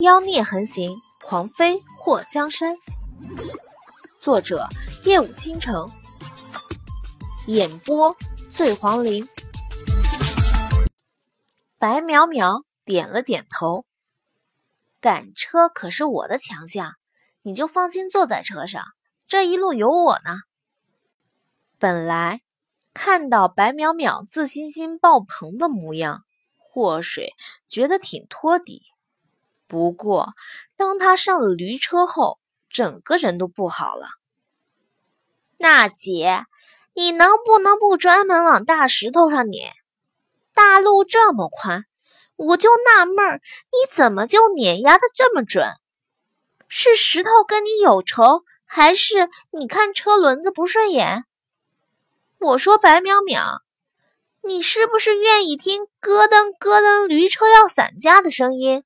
妖孽横行，狂妃祸江山。作者：夜舞倾城，演播：醉黄林。白淼淼点了点头。赶车可是我的强项，你就放心坐在车上，这一路有我呢。本来看到白淼淼自信心爆棚的模样，祸水觉得挺托底。不过，当他上了驴车后，整个人都不好了。娜姐，你能不能不专门往大石头上碾？大路这么宽，我就纳闷儿，你怎么就碾压的这么准？是石头跟你有仇，还是你看车轮子不顺眼？我说白淼淼，你是不是愿意听咯噔咯噔驴车要散架的声音？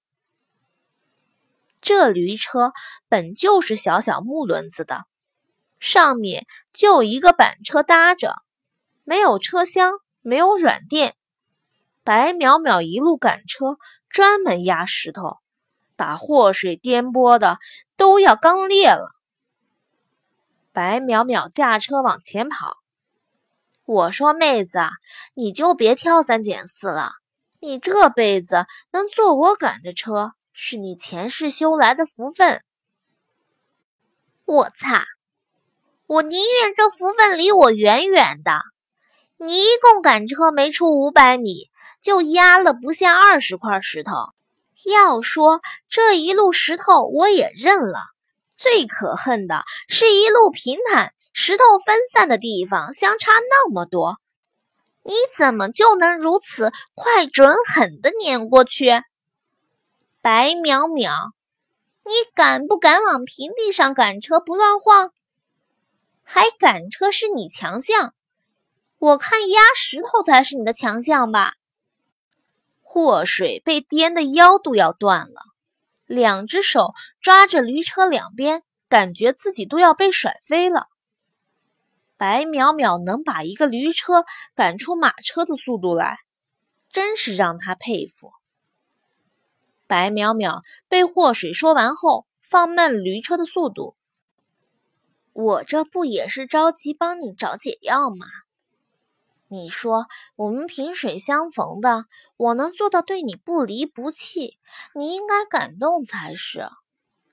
这驴车本就是小小木轮子的，上面就一个板车搭着，没有车厢，没有软垫。白淼淼一路赶车，专门压石头，把祸水颠簸的都要刚裂了。白淼淼驾车往前跑，我说：“妹子，你就别挑三拣四了，你这辈子能坐我赶的车。”是你前世修来的福分。我擦！我宁愿这福分离我远远的。你一共赶车没出五百米，就压了不下二十块石头。要说这一路石头我也认了，最可恨的是一路平坦，石头分散的地方相差那么多。你怎么就能如此快、准、狠的碾过去？白淼淼，你敢不敢往平地上赶车不乱晃？还赶车是你强项，我看压石头才是你的强项吧。祸水被颠的腰都要断了，两只手抓着驴车两边，感觉自己都要被甩飞了。白淼淼能把一个驴车赶出马车的速度来，真是让他佩服。白淼淼被祸水说完后，放慢驴车的速度。我这不也是着急帮你找解药吗？你说我们萍水相逢的，我能做到对你不离不弃，你应该感动才是。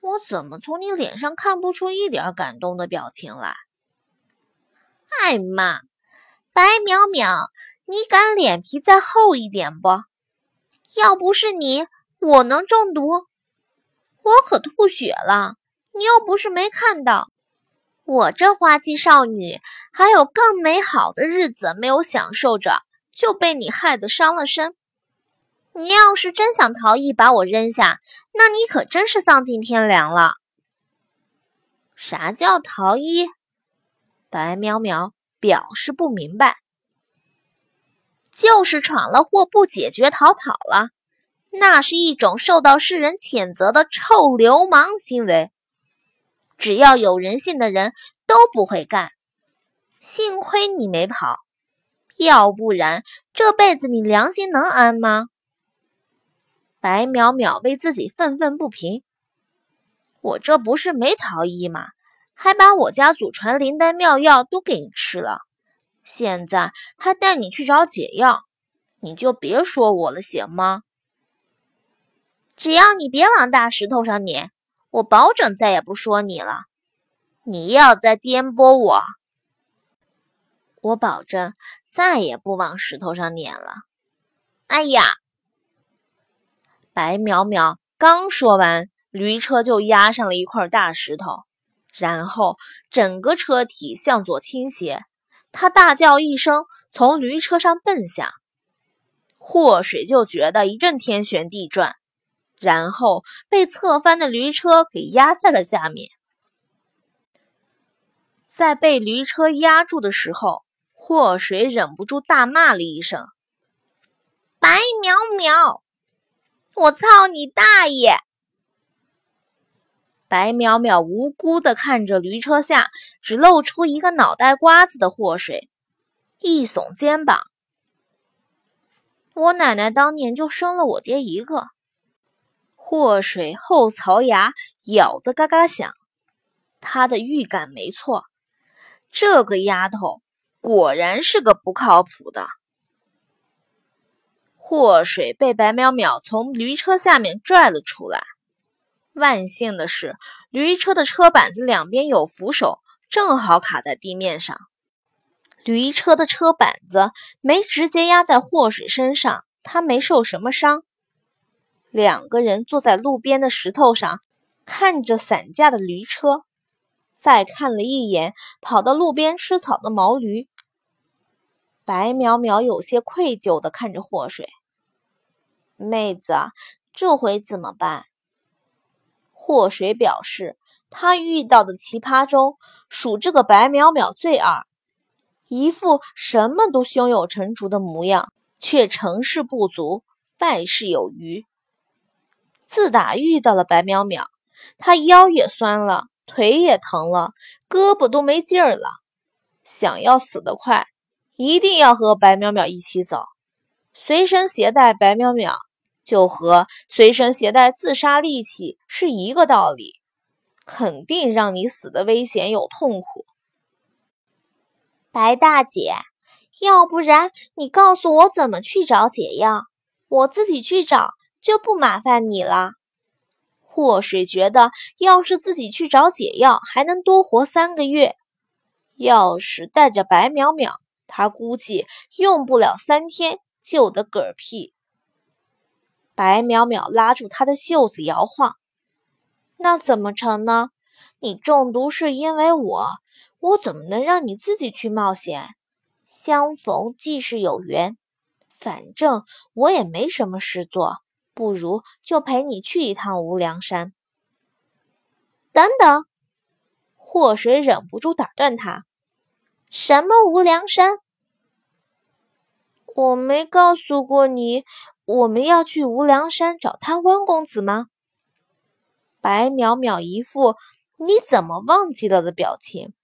我怎么从你脸上看不出一点感动的表情来？哎妈，白淼淼，你敢脸皮再厚一点不？要不是你。我能中毒，我可吐血了。你又不是没看到，我这花季少女还有更美好的日子没有享受着，就被你害得伤了身。你要是真想逃逸，把我扔下，那你可真是丧尽天良了。啥叫逃逸？白淼淼表示不明白，就是闯了祸不解决，逃跑了。那是一种受到世人谴责的臭流氓行为，只要有人性的人都不会干。幸亏你没跑，要不然这辈子你良心能安吗？白淼淼为自己愤愤不平。我这不是没逃逸吗？还把我家祖传灵丹妙药都给你吃了，现在还带你去找解药，你就别说我了，行吗？只要你别往大石头上碾，我保准再也不说你了。你要再颠簸我，我保证再也不往石头上碾了。哎呀！白淼淼刚说完，驴车就压上了一块大石头，然后整个车体向左倾斜。他大叫一声，从驴车上奔下，祸水就觉得一阵天旋地转。然后被侧翻的驴车给压在了下面。在被驴车压住的时候，祸水忍不住大骂了一声：“白淼淼，我操你大爷！”白淼淼无辜的看着驴车下只露出一个脑袋瓜子的祸水，一耸肩膀：“我奶奶当年就生了我爹一个。”祸水后槽牙咬得嘎嘎响，他的预感没错，这个丫头果然是个不靠谱的。祸水被白淼淼从驴车下面拽了出来。万幸的是，驴车的车板子两边有扶手，正好卡在地面上。驴车的车板子没直接压在祸水身上，他没受什么伤。两个人坐在路边的石头上，看着散架的驴车，再看了一眼跑到路边吃草的毛驴。白淼淼有些愧疚地看着祸水，妹子，这回怎么办？祸水表示，他遇到的奇葩中，属这个白淼淼最二，一副什么都胸有成竹的模样，却成事不足，败事有余。自打遇到了白淼淼，他腰也酸了，腿也疼了，胳膊都没劲儿了，想要死得快。一定要和白淼淼一起走，随身携带白淼淼，就和随身携带自杀利器是一个道理，肯定让你死的危险有痛苦。白大姐，要不然你告诉我怎么去找解药，我自己去找就不麻烦你了。祸水觉得，要是自己去找解药，还能多活三个月；要是带着白淼淼，他估计用不了三天就得嗝屁。白淼淼拉住他的袖子摇晃：“那怎么成呢？你中毒是因为我，我怎么能让你自己去冒险？相逢即是有缘，反正我也没什么事做，不如就陪你去一趟无量山。”等等，祸水忍不住打断他。什么无量山？我没告诉过你，我们要去无量山找贪官公子吗？白淼淼一副你怎么忘记了的表情。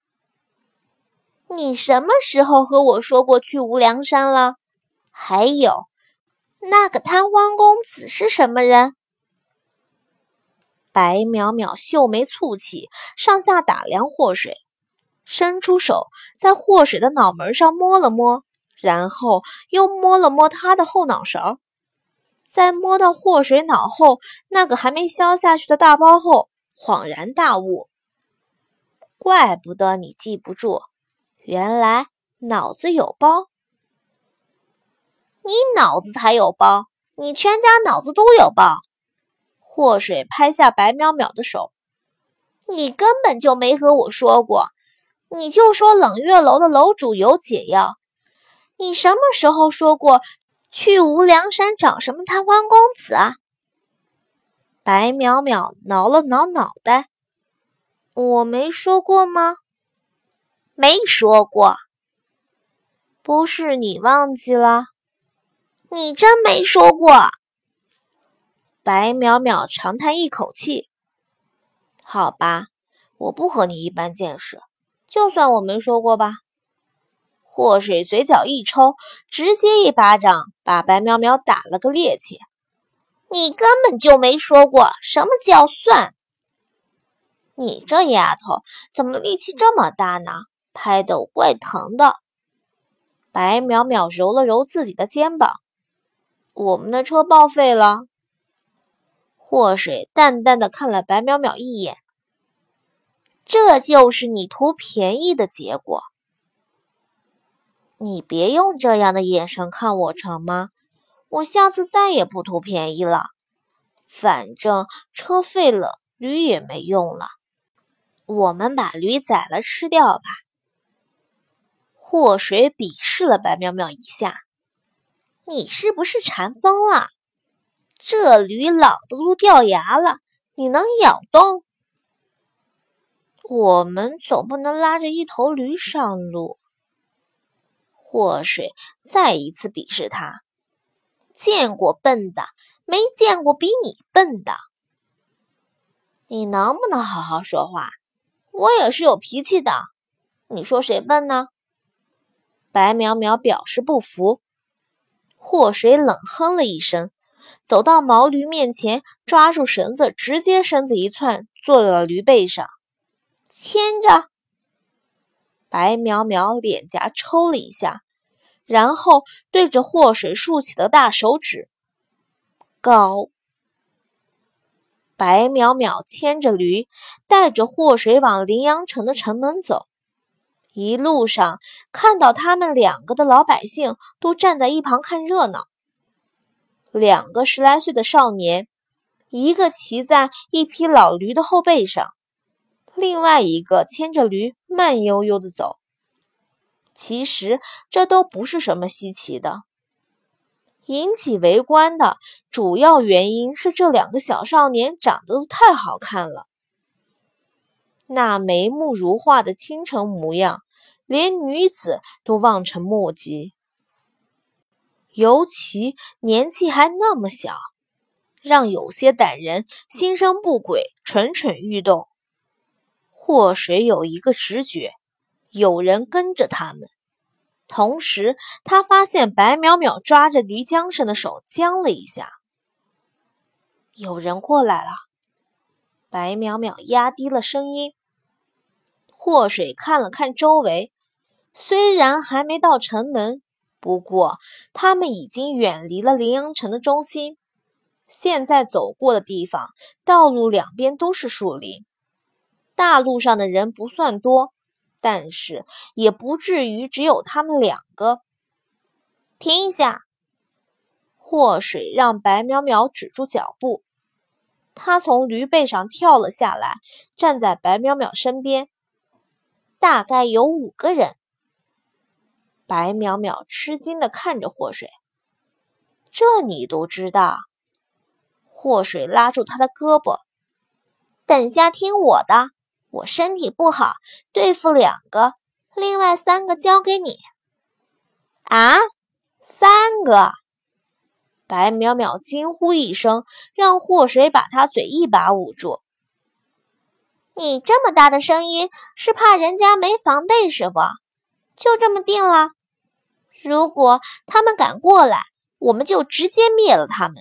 你什么时候和我说过去无量山了？还有，那个贪官公子是什么人？白淼淼秀眉蹙起，上下打量祸水。伸出手，在祸水的脑门上摸了摸，然后又摸了摸他的后脑勺。在摸到祸水脑后那个还没消下去的大包后，恍然大悟：怪不得你记不住，原来脑子有包。你脑子才有包，你全家脑子都有包。祸水拍下白淼淼的手：“你根本就没和我说过。”你就说冷月楼的楼主有解药，你什么时候说过去无量山找什么贪官公子啊？白淼淼挠了挠脑袋，我没说过吗？没说过，不是你忘记了？你真没说过。白淼淼长叹一口气，好吧，我不和你一般见识。就算我没说过吧。祸水嘴角一抽，直接一巴掌把白淼淼打了个趔趄。你根本就没说过什么叫算。你这丫头怎么力气这么大呢？拍的我怪疼的。白淼淼揉了揉自己的肩膀。我们的车报废了。祸水淡淡的看了白淼淼一眼。这就是你图便宜的结果。你别用这样的眼神看我成吗？我下次再也不图便宜了。反正车废了，驴也没用了。我们把驴宰了吃掉吧。祸水鄙视了白淼淼一下：“你是不是馋疯了？这驴老的都掉牙了，你能咬动？”我们总不能拉着一头驴上路。祸水再一次鄙视他，见过笨的，没见过比你笨的。你能不能好好说话？我也是有脾气的。你说谁笨呢？白淼淼表示不服。祸水冷哼了一声，走到毛驴面前，抓住绳子，直接身子一窜，坐到了驴背上，牵着。白苗苗脸颊抽了一下，然后对着祸水竖起了大手指。高。白淼淼牵着驴，带着祸水往临阳城的城门走。一路上看到他们两个的老百姓都站在一旁看热闹。两个十来岁的少年，一个骑在一匹老驴的后背上，另外一个牵着驴慢悠悠的走。其实这都不是什么稀奇的。引起围观的主要原因是这两个小少年长得都太好看了，那眉目如画的倾城模样，连女子都望尘莫及。尤其年纪还那么小，让有些歹人心生不轨，蠢蠢欲动。祸水有一个直觉，有人跟着他们。同时，他发现白淼淼抓着驴缰绳的手僵了一下。有人过来了。白淼淼压低了声音。祸水看了看周围，虽然还没到城门。不过，他们已经远离了临阳城的中心。现在走过的地方，道路两边都是树林。大路上的人不算多，但是也不至于只有他们两个。停一下！祸水让白淼淼止住脚步。他从驴背上跳了下来，站在白淼淼身边。大概有五个人。白淼淼吃惊的看着祸水，这你都知道？祸水拉住他的胳膊，等下听我的，我身体不好，对付两个，另外三个交给你。啊，三个！白淼淼惊呼一声，让祸水把他嘴一把捂住。你这么大的声音，是怕人家没防备是不？就这么定了。如果他们敢过来，我们就直接灭了他们。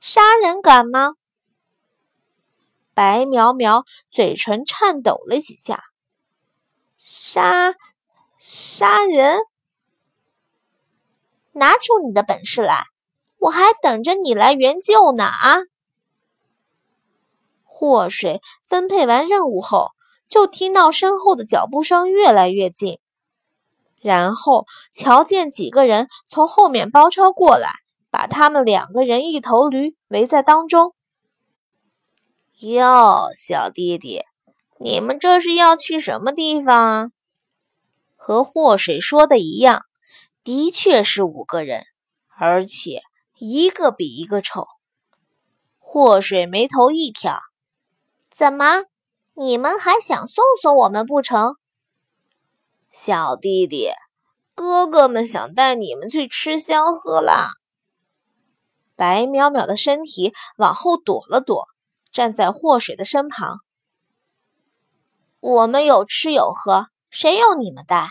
杀人敢吗？白苗苗嘴唇颤抖了几下。杀杀人？拿出你的本事来，我还等着你来援救呢！啊！祸水分配完任务后，就听到身后的脚步声越来越近。然后瞧见几个人从后面包抄过来，把他们两个人一头驴围在当中。哟，小弟弟，你们这是要去什么地方啊？和祸水说的一样，的确是五个人，而且一个比一个丑。祸水眉头一挑：“怎么，你们还想送送我们不成？”小弟弟，哥哥们想带你们去吃香喝辣。白淼淼的身体往后躲了躲，站在祸水的身旁。我们有吃有喝，谁用你们带？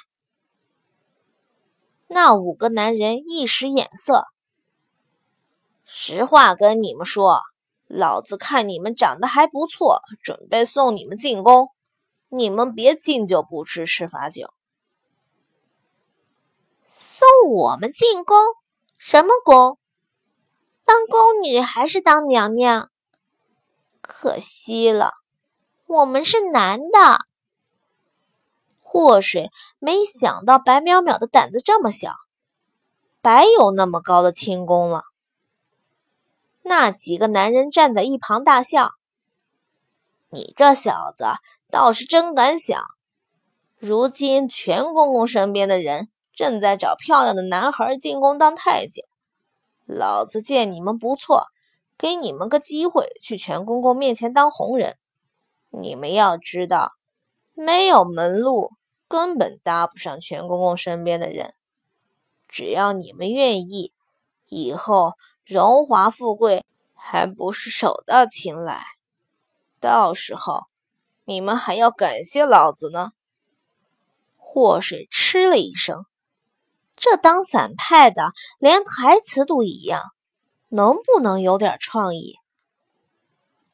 那五个男人一使眼色。实话跟你们说，老子看你们长得还不错，准备送你们进宫。你们别敬酒不吃吃罚酒。送我们进宫？什么宫？当宫女还是当娘娘？可惜了，我们是男的。祸水没想到白淼淼的胆子这么小，白有那么高的轻功了。那几个男人站在一旁大笑：“你这小子倒是真敢想！如今全公公身边的人……”正在找漂亮的男孩进宫当太监，老子见你们不错，给你们个机会去全公公面前当红人。你们要知道，没有门路，根本搭不上全公公身边的人。只要你们愿意，以后荣华富贵还不是手到擒来。到时候，你们还要感谢老子呢。祸水嗤了一声。这当反派的连台词都一样，能不能有点创意？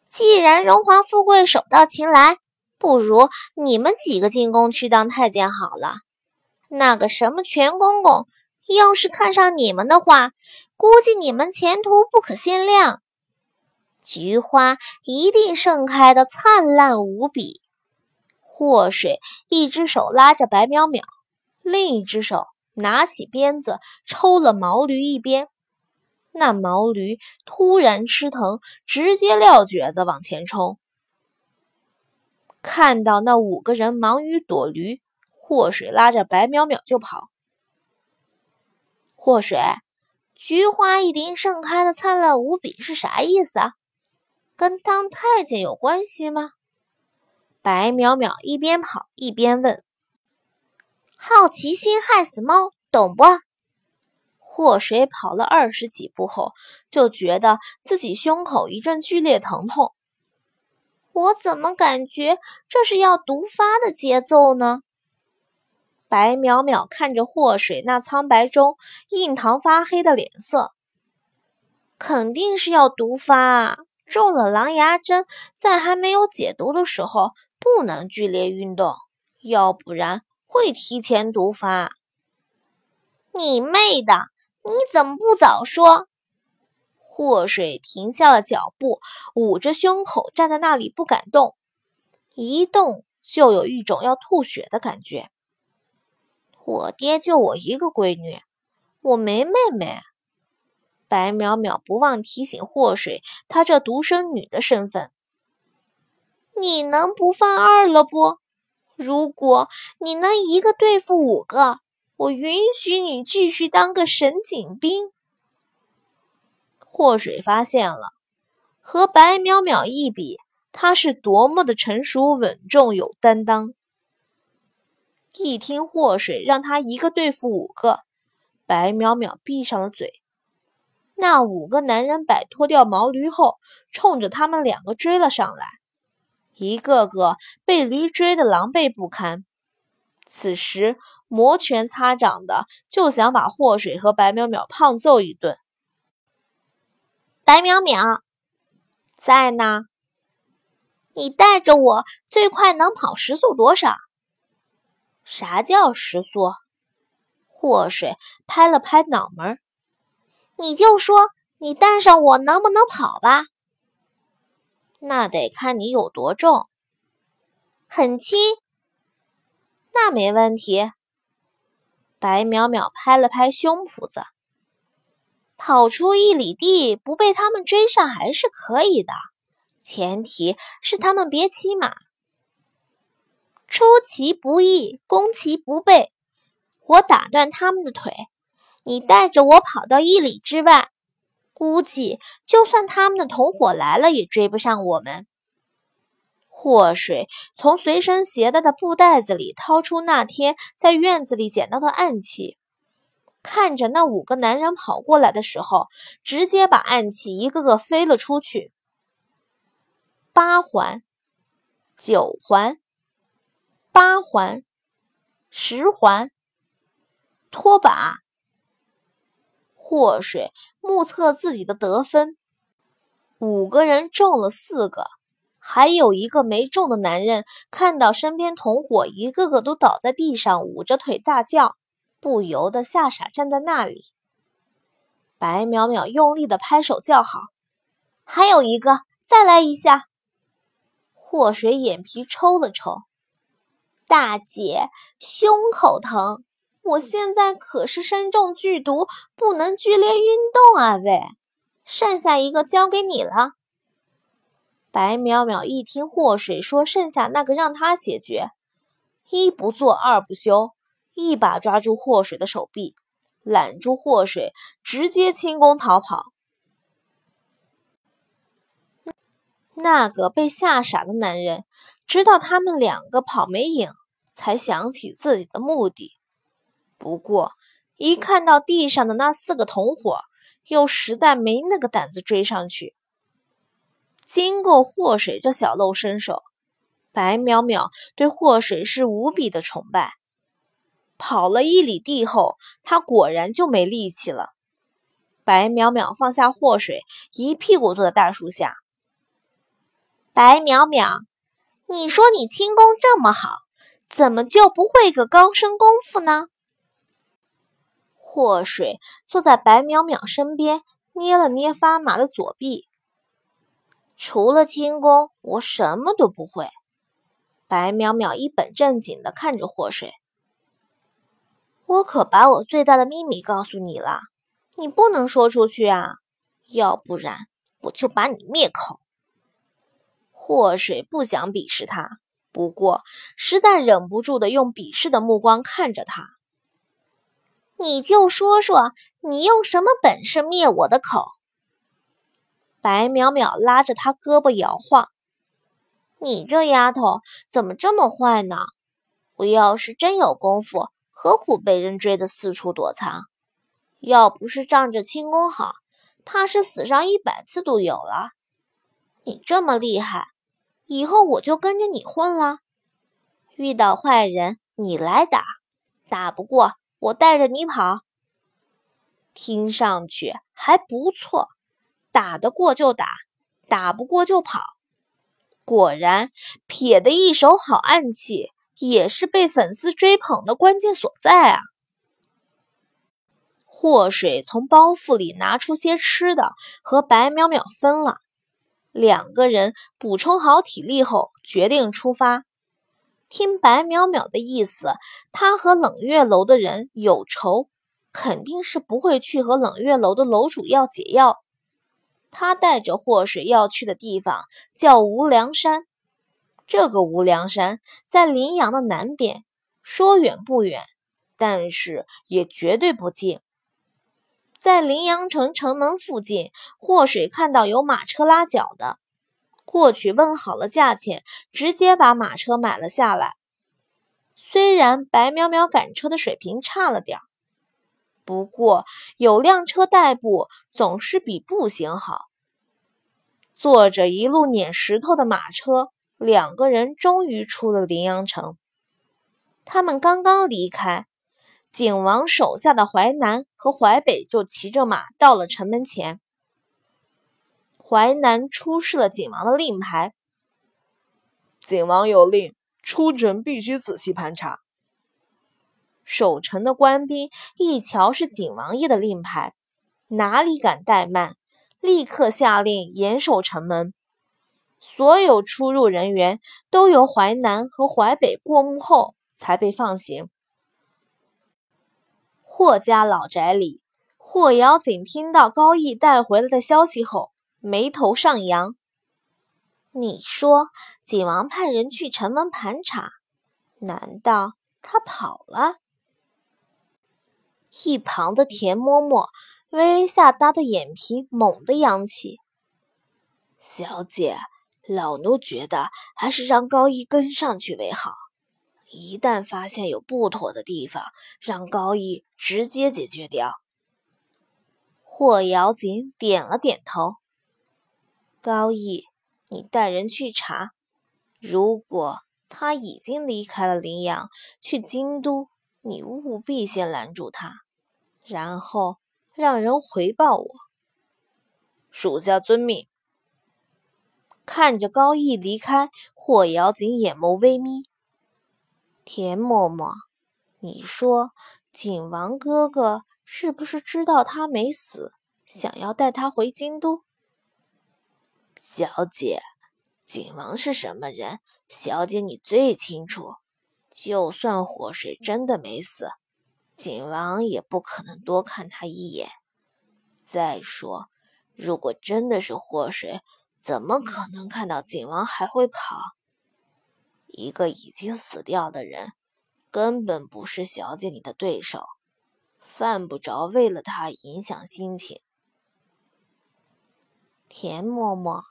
既然荣华富贵手到擒来，不如你们几个进宫去当太监好了。那个什么全公公，要是看上你们的话，估计你们前途不可限量。菊花一定盛开的灿烂无比。祸水一只手拉着白淼淼，另一只手拿起鞭子抽了毛驴一鞭。那毛驴突然吃疼，直接撂蹶子往前冲。看到那五个人忙于躲驴，祸水拉着白淼淼就跑。祸水，菊花一定盛开的灿烂无比是啥意思啊？跟当太监有关系吗？白淼淼一边跑一边问。好奇心害死猫，懂不？祸水跑了二十几步后，就觉得自己胸口一阵剧烈疼痛。我怎么感觉这是要毒发的节奏呢？白淼淼看着祸水那苍白中印堂发黑的脸色，肯定是要毒发！中了狼牙针，在还没有解毒的时候不能剧烈运动，要不然会提前毒发。你妹的！你怎么不早说？祸水停下了脚步，捂着胸口站在那里不敢动，一动就有一种要吐血的感觉。我爹就我一个闺女，我没妹妹。白淼淼不忘提醒祸水，她这独生女的身份。你能不犯二了不？如果你能一个对付五个。我允许你继续当个神警兵。祸水发现了，和白淼淼一比，他是多么的成熟稳重有担当。一听祸水让他一个对付五个，白淼淼闭上了嘴。那五个男人摆脱掉毛驴后，冲着他们两个追了上来，一个个被驴追得狼狈不堪。此时。摩拳擦掌的，就想把祸水和白淼淼胖揍一顿。白淼淼在呢，你带着我最快能跑时速多少？啥叫时速？祸水拍了拍脑门你就说你带上我能不能跑吧？那得看你有多重。很轻，那没问题。白淼淼拍了拍胸脯子，跑出一里地不被他们追上还是可以的，前提是他们别骑马。出其不意，攻其不备，我打断他们的腿，你带着我跑到一里之外，估计就算他们的同伙来了也追不上我们。祸水从随身携带的布袋子里掏出那天在院子里捡到的暗器，看着那五个男人跑过来的时候，直接把暗器一个个飞了出去。八环、九环、八环、十环，拖把。祸水目测自己的得分，五个人中了四个。还有一个没中的男人，看到身边同伙一个个都倒在地上，捂着腿大叫，不由得吓傻站在那里。白淼淼用力的拍手叫好：“还有一个，再来一下！”祸水眼皮抽了抽：“大姐，胸口疼，我现在可是身中剧毒，不能剧烈运动啊！喂，剩下一个交给你了。”白淼淼一听祸水说剩下那个让他解决，一不做二不休，一把抓住祸水的手臂，揽住祸水，直接轻功逃跑。那个被吓傻的男人，直到他们两个跑没影，才想起自己的目的。不过一看到地上的那四个同伙，又实在没那个胆子追上去。经过祸水这小露身手，白淼淼对祸水是无比的崇拜。跑了一里地后，他果然就没力气了。白淼淼放下祸水，一屁股坐在大树下。白淼淼，你说你轻功这么好，怎么就不会个高深功夫呢？祸水坐在白淼淼身边，捏了捏发麻的左臂。除了轻功，我什么都不会。白淼淼一本正经地看着祸水。我可把我最大的秘密告诉你了，你不能说出去啊，要不然我就把你灭口。祸水不想鄙视他，不过实在忍不住的用鄙视的目光看着他。你就说说，你用什么本事灭我的口？白淼淼拉着他胳膊摇晃。你这丫头怎么这么坏呢？我要是真有功夫，何苦被人追得四处躲藏？要不是仗着轻功好，怕是死上一百次都有了。你这么厉害，以后我就跟着你混了。遇到坏人，你来打，打不过。我带着你跑，听上去还不错。打得过就打，打不过就跑。果然，撇的一手好暗器，也是被粉丝追捧的关键所在啊！祸水从包袱里拿出些吃的，和白淼淼分了。两个人补充好体力后，决定出发。听白淼淼的意思，他和冷月楼的人有仇，肯定是不会去和冷月楼的楼主要解药。他带着祸水要去的地方叫无量山，这个无量山在临阳的南边，说远不远，但是也绝对不近。在临阳城城门附近，祸水看到有马车拉脚的。过去问好了价钱，直接把马车买了下来。虽然白淼淼赶车的水平差了点儿不过有辆车代步总是比步行好。坐着一路碾石头的马车，两个人终于出了临阳城。他们刚刚离开，景王手下的淮南和淮北就骑着马到了城门前。淮南出示了景王的令牌。景王有令，出城必须仔细盘查。守城的官兵一瞧是景王爷的令牌，哪里敢怠慢，立刻下令严守城门。所有出入人员都由淮南和淮北过目后才被放行。霍家老宅里，霍瑶锦听到高义带回来的消息后。眉头上扬。你说景王派人去城门盘查，难道他跑了？一旁的田嬷嬷微微下耷的眼皮猛地扬起。小姐，老奴觉得还是让高义跟上去为好。一旦发现有不妥的地方，让高义直接解决掉。霍瑶锦点了点头。高义，你带人去查，如果他已经离开了临阳，去京都，你务必先拦住他，然后让人回报我。属下遵命。看着高义离开，霍瑶锦眼眸微眯。田嬷嬷，你说景王哥哥是不是知道他没死，想要带他回京都？小姐，景王是什么人？小姐你最清楚。就算祸水真的没死，景王也不可能多看他一眼。再说，如果真的是祸水，怎么可能看到景王还会跑？一个已经死掉的人，根本不是小姐你的对手，犯不着为了他影响心情。田嬷嬷。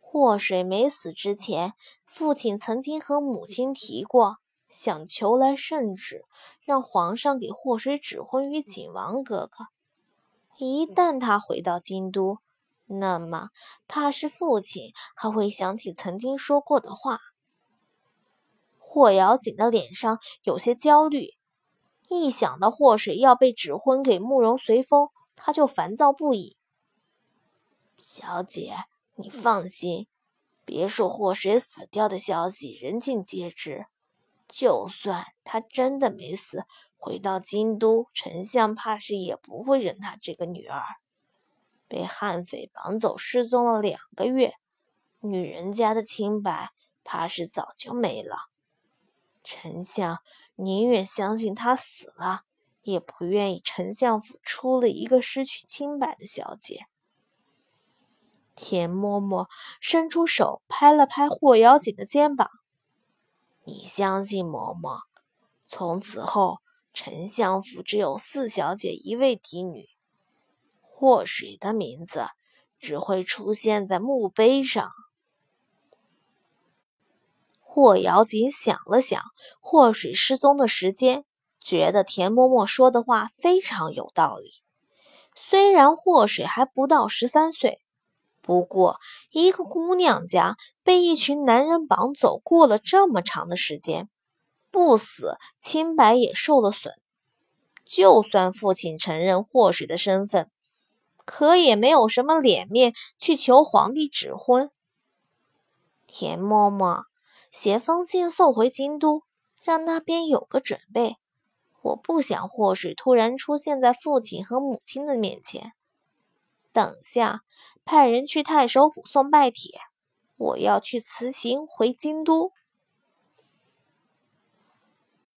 祸水没死之前，父亲曾经和母亲提过，想求来圣旨，让皇上给祸水指婚于景王哥哥。一旦他回到京都，那么怕是父亲还会想起曾经说过的话。霍瑶锦的脸上有些焦虑，一想到霍水要被指婚给慕容随风，他就烦躁不已。小姐，你放心，别说霍水死掉的消息人尽皆知，就算他真的没死，回到京都，丞相怕是也不会认他这个女儿。被悍匪绑走，失踪了两个月，女人家的清白，怕是早就没了。丞相宁愿相信他死了，也不愿意丞相府出了一个失去清白的小姐。田嬷嬷伸出手拍了拍霍瑶锦的肩膀：“你相信嬷嬷，从此后丞相府只有四小姐一位嫡女，祸水的名字只会出现在墓碑上。”霍瑶锦想了想祸水失踪的时间，觉得田嬷嬷说的话非常有道理。虽然祸水还不到十三岁，不过一个姑娘家被一群男人绑走，过了这么长的时间，不死，清白也受了损。就算父亲承认祸水的身份，可也没有什么脸面去求皇帝指婚。田嬷嬷。写封信送回京都，让那边有个准备。我不想祸水突然出现在父亲和母亲的面前。等下派人去太守府送拜帖，我要去辞行回京都。